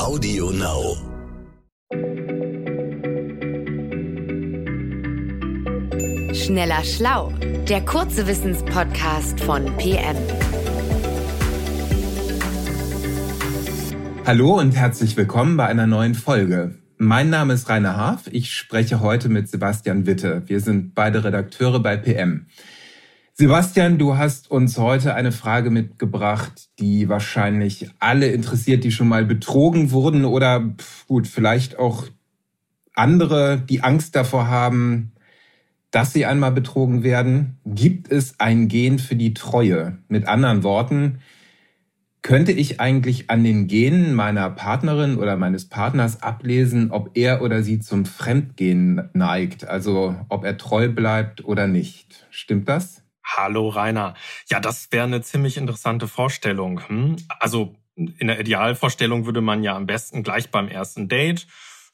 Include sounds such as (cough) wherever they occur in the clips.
Audio Now. Schneller Schlau, der kurze Wissenspodcast von PM. Hallo und herzlich willkommen bei einer neuen Folge. Mein Name ist Rainer Haaf. Ich spreche heute mit Sebastian Witte. Wir sind beide Redakteure bei PM. Sebastian, du hast uns heute eine Frage mitgebracht, die wahrscheinlich alle interessiert, die schon mal betrogen wurden oder gut, vielleicht auch andere, die Angst davor haben, dass sie einmal betrogen werden. Gibt es ein Gen für die Treue? Mit anderen Worten, könnte ich eigentlich an den Genen meiner Partnerin oder meines Partners ablesen, ob er oder sie zum Fremdgehen neigt, also ob er treu bleibt oder nicht? Stimmt das? Hallo Rainer. Ja, das wäre eine ziemlich interessante Vorstellung. Hm? Also in der Idealvorstellung würde man ja am besten gleich beim ersten Date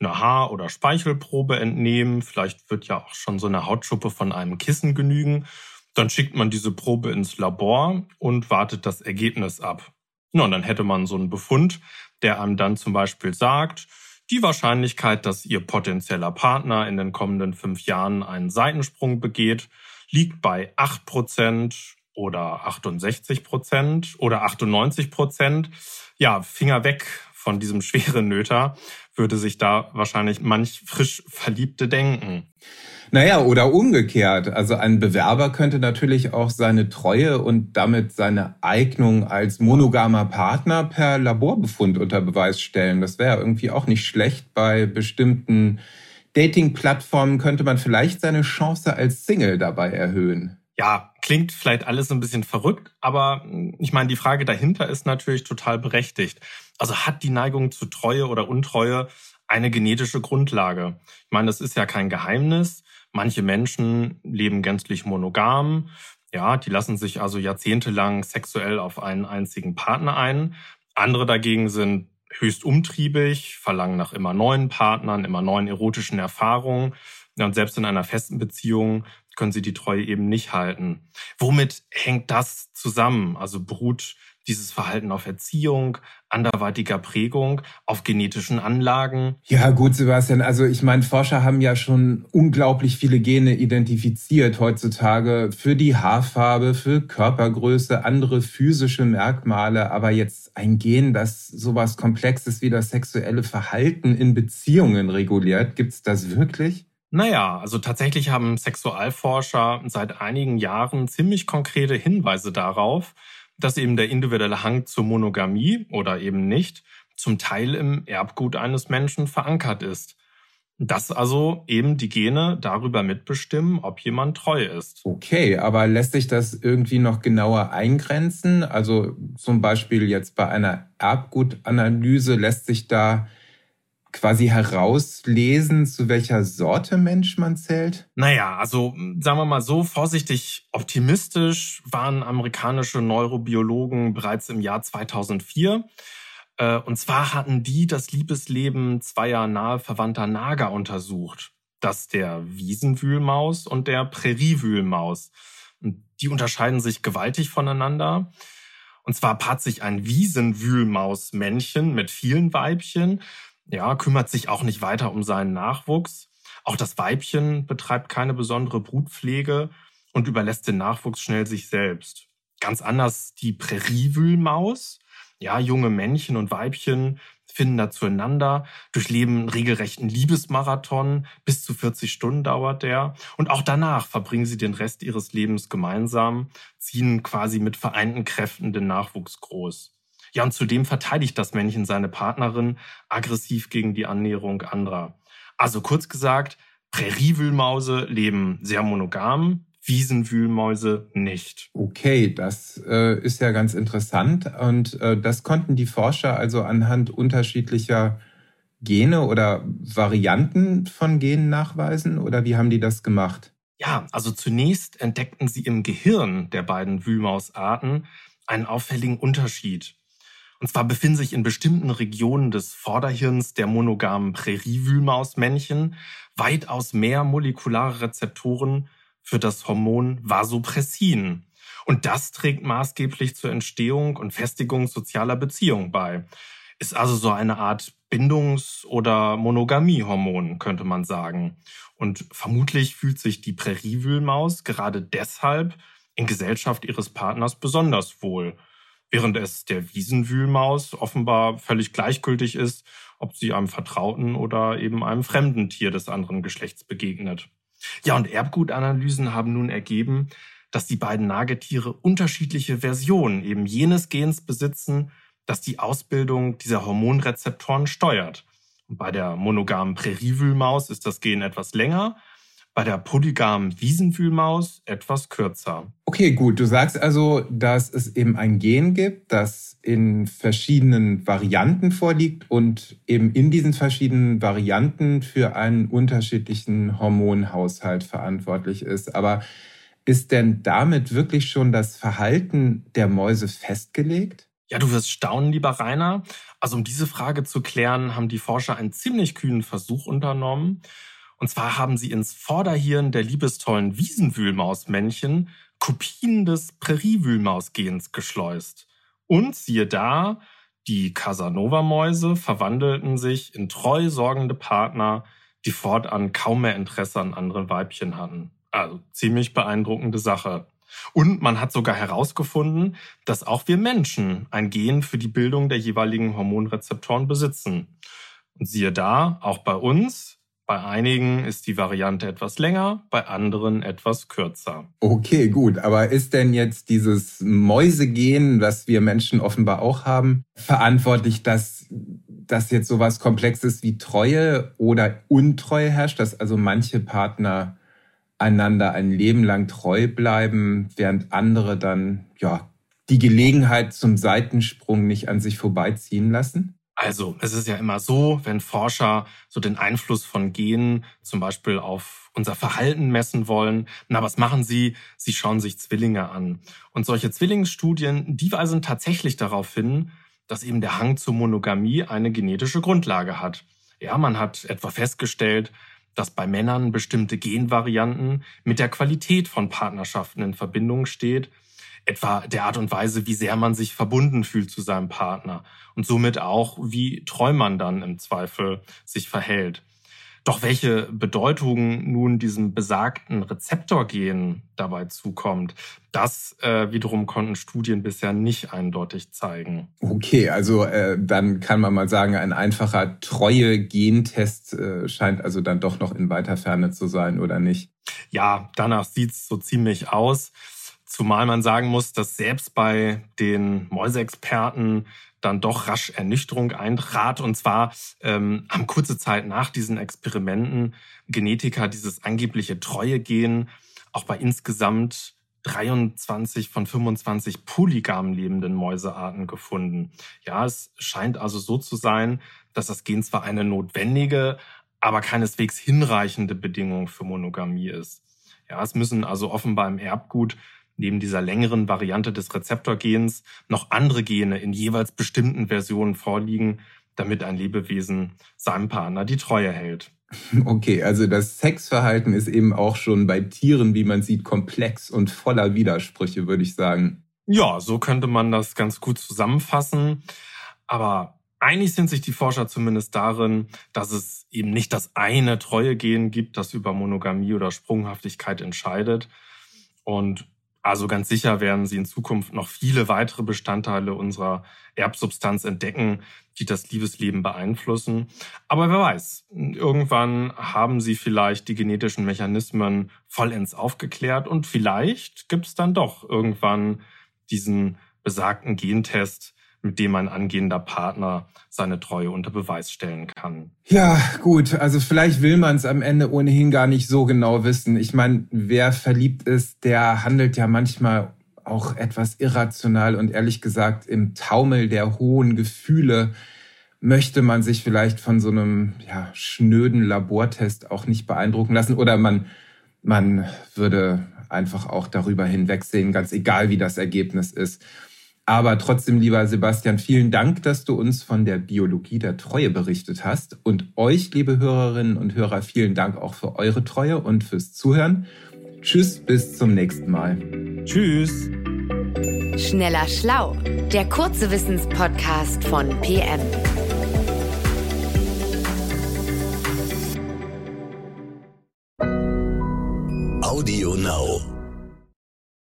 eine Haar- oder Speichelprobe entnehmen. Vielleicht wird ja auch schon so eine Hautschuppe von einem Kissen genügen. Dann schickt man diese Probe ins Labor und wartet das Ergebnis ab. Na, und dann hätte man so einen Befund, der einem dann zum Beispiel sagt, die Wahrscheinlichkeit, dass Ihr potenzieller Partner in den kommenden fünf Jahren einen Seitensprung begeht, liegt bei 8 Prozent oder 68 Prozent oder 98 Prozent. Ja, Finger weg von diesem (laughs) schweren Nöter, würde sich da wahrscheinlich manch frisch Verliebte denken. Naja, oder umgekehrt. Also ein Bewerber könnte natürlich auch seine Treue und damit seine Eignung als monogamer Partner per Laborbefund unter Beweis stellen. Das wäre irgendwie auch nicht schlecht bei bestimmten Dating-Plattformen könnte man vielleicht seine Chance als Single dabei erhöhen. Ja, klingt vielleicht alles ein bisschen verrückt, aber hm, ich meine, die Frage dahinter ist natürlich total berechtigt. Also hat die Neigung zu Treue oder Untreue eine genetische Grundlage? Ich meine, das ist ja kein Geheimnis. Manche Menschen leben gänzlich monogam. Ja, die lassen sich also jahrzehntelang sexuell auf einen einzigen Partner ein. Andere dagegen sind höchst umtriebig, verlangen nach immer neuen Partnern, immer neuen erotischen Erfahrungen. Und selbst in einer festen Beziehung können sie die Treue eben nicht halten. Womit hängt das zusammen? Also beruht dieses Verhalten auf Erziehung, anderweitiger Prägung, auf genetischen Anlagen? Ja, gut, Sebastian. Also ich meine, Forscher haben ja schon unglaublich viele Gene identifiziert heutzutage für die Haarfarbe, für Körpergröße, andere physische Merkmale. Aber jetzt ein Gen, das sowas Komplexes wie das sexuelle Verhalten in Beziehungen reguliert, gibt's das wirklich? Naja, also tatsächlich haben Sexualforscher seit einigen Jahren ziemlich konkrete Hinweise darauf, dass eben der individuelle Hang zur Monogamie oder eben nicht zum Teil im Erbgut eines Menschen verankert ist. Dass also eben die Gene darüber mitbestimmen, ob jemand treu ist. Okay, aber lässt sich das irgendwie noch genauer eingrenzen? Also zum Beispiel jetzt bei einer Erbgutanalyse lässt sich da quasi herauslesen, zu welcher Sorte Mensch man zählt? Naja, also sagen wir mal so vorsichtig optimistisch waren amerikanische Neurobiologen bereits im Jahr 2004. Äh, und zwar hatten die das Liebesleben zweier nahe verwandter Nager untersucht. Das der Wiesenwühlmaus und der Präriewühlmaus. Die unterscheiden sich gewaltig voneinander. Und zwar paart sich ein Wiesenwühlmausmännchen mit vielen Weibchen ja, kümmert sich auch nicht weiter um seinen Nachwuchs. Auch das Weibchen betreibt keine besondere Brutpflege und überlässt den Nachwuchs schnell sich selbst. Ganz anders die Präriewühlmaus. Ja, junge Männchen und Weibchen finden da zueinander, durchleben regelrechten Liebesmarathon. Bis zu 40 Stunden dauert der. Und auch danach verbringen sie den Rest ihres Lebens gemeinsam, ziehen quasi mit vereinten Kräften den Nachwuchs groß. Ja, und zudem verteidigt das Männchen seine Partnerin aggressiv gegen die Annäherung anderer. Also kurz gesagt, Präriewühlmause leben sehr monogam, Wiesenwühlmäuse nicht. Okay, das äh, ist ja ganz interessant. Und äh, das konnten die Forscher also anhand unterschiedlicher Gene oder Varianten von Genen nachweisen? Oder wie haben die das gemacht? Ja, also zunächst entdeckten sie im Gehirn der beiden Wühlmausarten einen auffälligen Unterschied. Und zwar befinden sich in bestimmten Regionen des Vorderhirns der monogamen Präriewühlmausmännchen weitaus mehr molekulare Rezeptoren für das Hormon Vasopressin. Und das trägt maßgeblich zur Entstehung und Festigung sozialer Beziehungen bei. Ist also so eine Art Bindungs- oder Monogamiehormon, könnte man sagen. Und vermutlich fühlt sich die Präriewühlmaus gerade deshalb in Gesellschaft ihres Partners besonders wohl, während es der Wiesenwühlmaus offenbar völlig gleichgültig ist, ob sie einem vertrauten oder eben einem fremden Tier des anderen Geschlechts begegnet. Ja, und Erbgutanalysen haben nun ergeben, dass die beiden Nagetiere unterschiedliche Versionen eben jenes Gens besitzen, das die Ausbildung dieser Hormonrezeptoren steuert. Und bei der monogamen Präriewühlmaus ist das Gen etwas länger, bei der polygamen Wiesenwühlmaus etwas kürzer. Okay, gut. Du sagst also, dass es eben ein Gen gibt, das in verschiedenen Varianten vorliegt und eben in diesen verschiedenen Varianten für einen unterschiedlichen Hormonhaushalt verantwortlich ist. Aber ist denn damit wirklich schon das Verhalten der Mäuse festgelegt? Ja, du wirst staunen, lieber Rainer. Also um diese Frage zu klären, haben die Forscher einen ziemlich kühnen Versuch unternommen. Und zwar haben sie ins Vorderhirn der liebestollen Wiesenwühlmausmännchen Kopien des Präriewühlmausgens geschleust. Und siehe da, die Casanova-Mäuse verwandelten sich in treu sorgende Partner, die fortan kaum mehr Interesse an anderen Weibchen hatten. Also ziemlich beeindruckende Sache. Und man hat sogar herausgefunden, dass auch wir Menschen ein Gen für die Bildung der jeweiligen Hormonrezeptoren besitzen. Und siehe da, auch bei uns, bei einigen ist die Variante etwas länger, bei anderen etwas kürzer. Okay, gut. Aber ist denn jetzt dieses Mäusegen, das wir Menschen offenbar auch haben, verantwortlich, dass, dass jetzt sowas Komplexes wie Treue oder Untreue herrscht, dass also manche Partner einander ein Leben lang treu bleiben, während andere dann ja die Gelegenheit zum Seitensprung nicht an sich vorbeiziehen lassen? Also, es ist ja immer so, wenn Forscher so den Einfluss von Genen zum Beispiel auf unser Verhalten messen wollen, na, was machen sie? Sie schauen sich Zwillinge an. Und solche Zwillingsstudien, die weisen tatsächlich darauf hin, dass eben der Hang zur Monogamie eine genetische Grundlage hat. Ja, man hat etwa festgestellt, dass bei Männern bestimmte Genvarianten mit der Qualität von Partnerschaften in Verbindung steht, etwa der Art und Weise, wie sehr man sich verbunden fühlt zu seinem Partner und somit auch, wie treu man dann im Zweifel sich verhält. Doch welche Bedeutung nun diesem besagten Rezeptorgen dabei zukommt, das äh, wiederum konnten Studien bisher nicht eindeutig zeigen. Okay, also äh, dann kann man mal sagen, ein einfacher Treue-Gentest äh, scheint also dann doch noch in weiter Ferne zu sein, oder nicht? Ja, danach sieht's so ziemlich aus. Zumal man sagen muss, dass selbst bei den Mäuseexperten dann doch rasch Ernüchterung eintrat. Und zwar ähm, haben kurze Zeit nach diesen Experimenten Genetiker dieses angebliche Treue-Gen auch bei insgesamt 23 von 25 polygam lebenden Mäusearten gefunden. Ja, es scheint also so zu sein, dass das Gen zwar eine notwendige, aber keineswegs hinreichende Bedingung für Monogamie ist. Ja, es müssen also offenbar im Erbgut neben dieser längeren Variante des Rezeptorgens noch andere Gene in jeweils bestimmten Versionen vorliegen, damit ein Lebewesen seinem Partner die Treue hält. (laughs) Okay, also das Sexverhalten ist eben auch schon bei Tieren, wie man sieht, komplex und voller Widersprüche, würde ich sagen. Ja, so könnte man das ganz gut zusammenfassen. Aber einig sind sich die Forscher zumindest darin, dass es eben nicht das eine Treuegehen gibt, das über Monogamie oder Sprunghaftigkeit entscheidet. Und also ganz sicher werden sie in Zukunft noch viele weitere Bestandteile unserer Erbsubstanz entdecken, die das Liebesleben beeinflussen. Aber wer weiß, irgendwann haben sie vielleicht die genetischen Mechanismen vollends aufgeklärt und vielleicht gibt es dann doch irgendwann diesen besagten Gentest, mit dem ein angehender Partner seine Treue unter Beweis stellen kann. Ja, gut, also vielleicht will man es am Ende ohnehin gar nicht so genau wissen. Ich meine, wer verliebt ist, der handelt ja manchmal auch etwas irrational und ehrlich gesagt im Taumel der hohen Gefühle möchte man sich vielleicht von so einem ja, schnöden Labortest auch nicht beeindrucken lassen oder man, man würde einfach auch darüber hinwegsehen, ganz egal wie das Ergebnis ist. Aber trotzdem, lieber Sebastian, vielen Dank, dass du uns von der Biologie der Treue berichtet hast. Und euch, liebe Hörerinnen und Hörer, vielen Dank auch für eure Treue und fürs Zuhören. Tschüss, bis zum nächsten Mal. Tschüss. Schneller Schlau, der kurze Wissenspodcast von PM.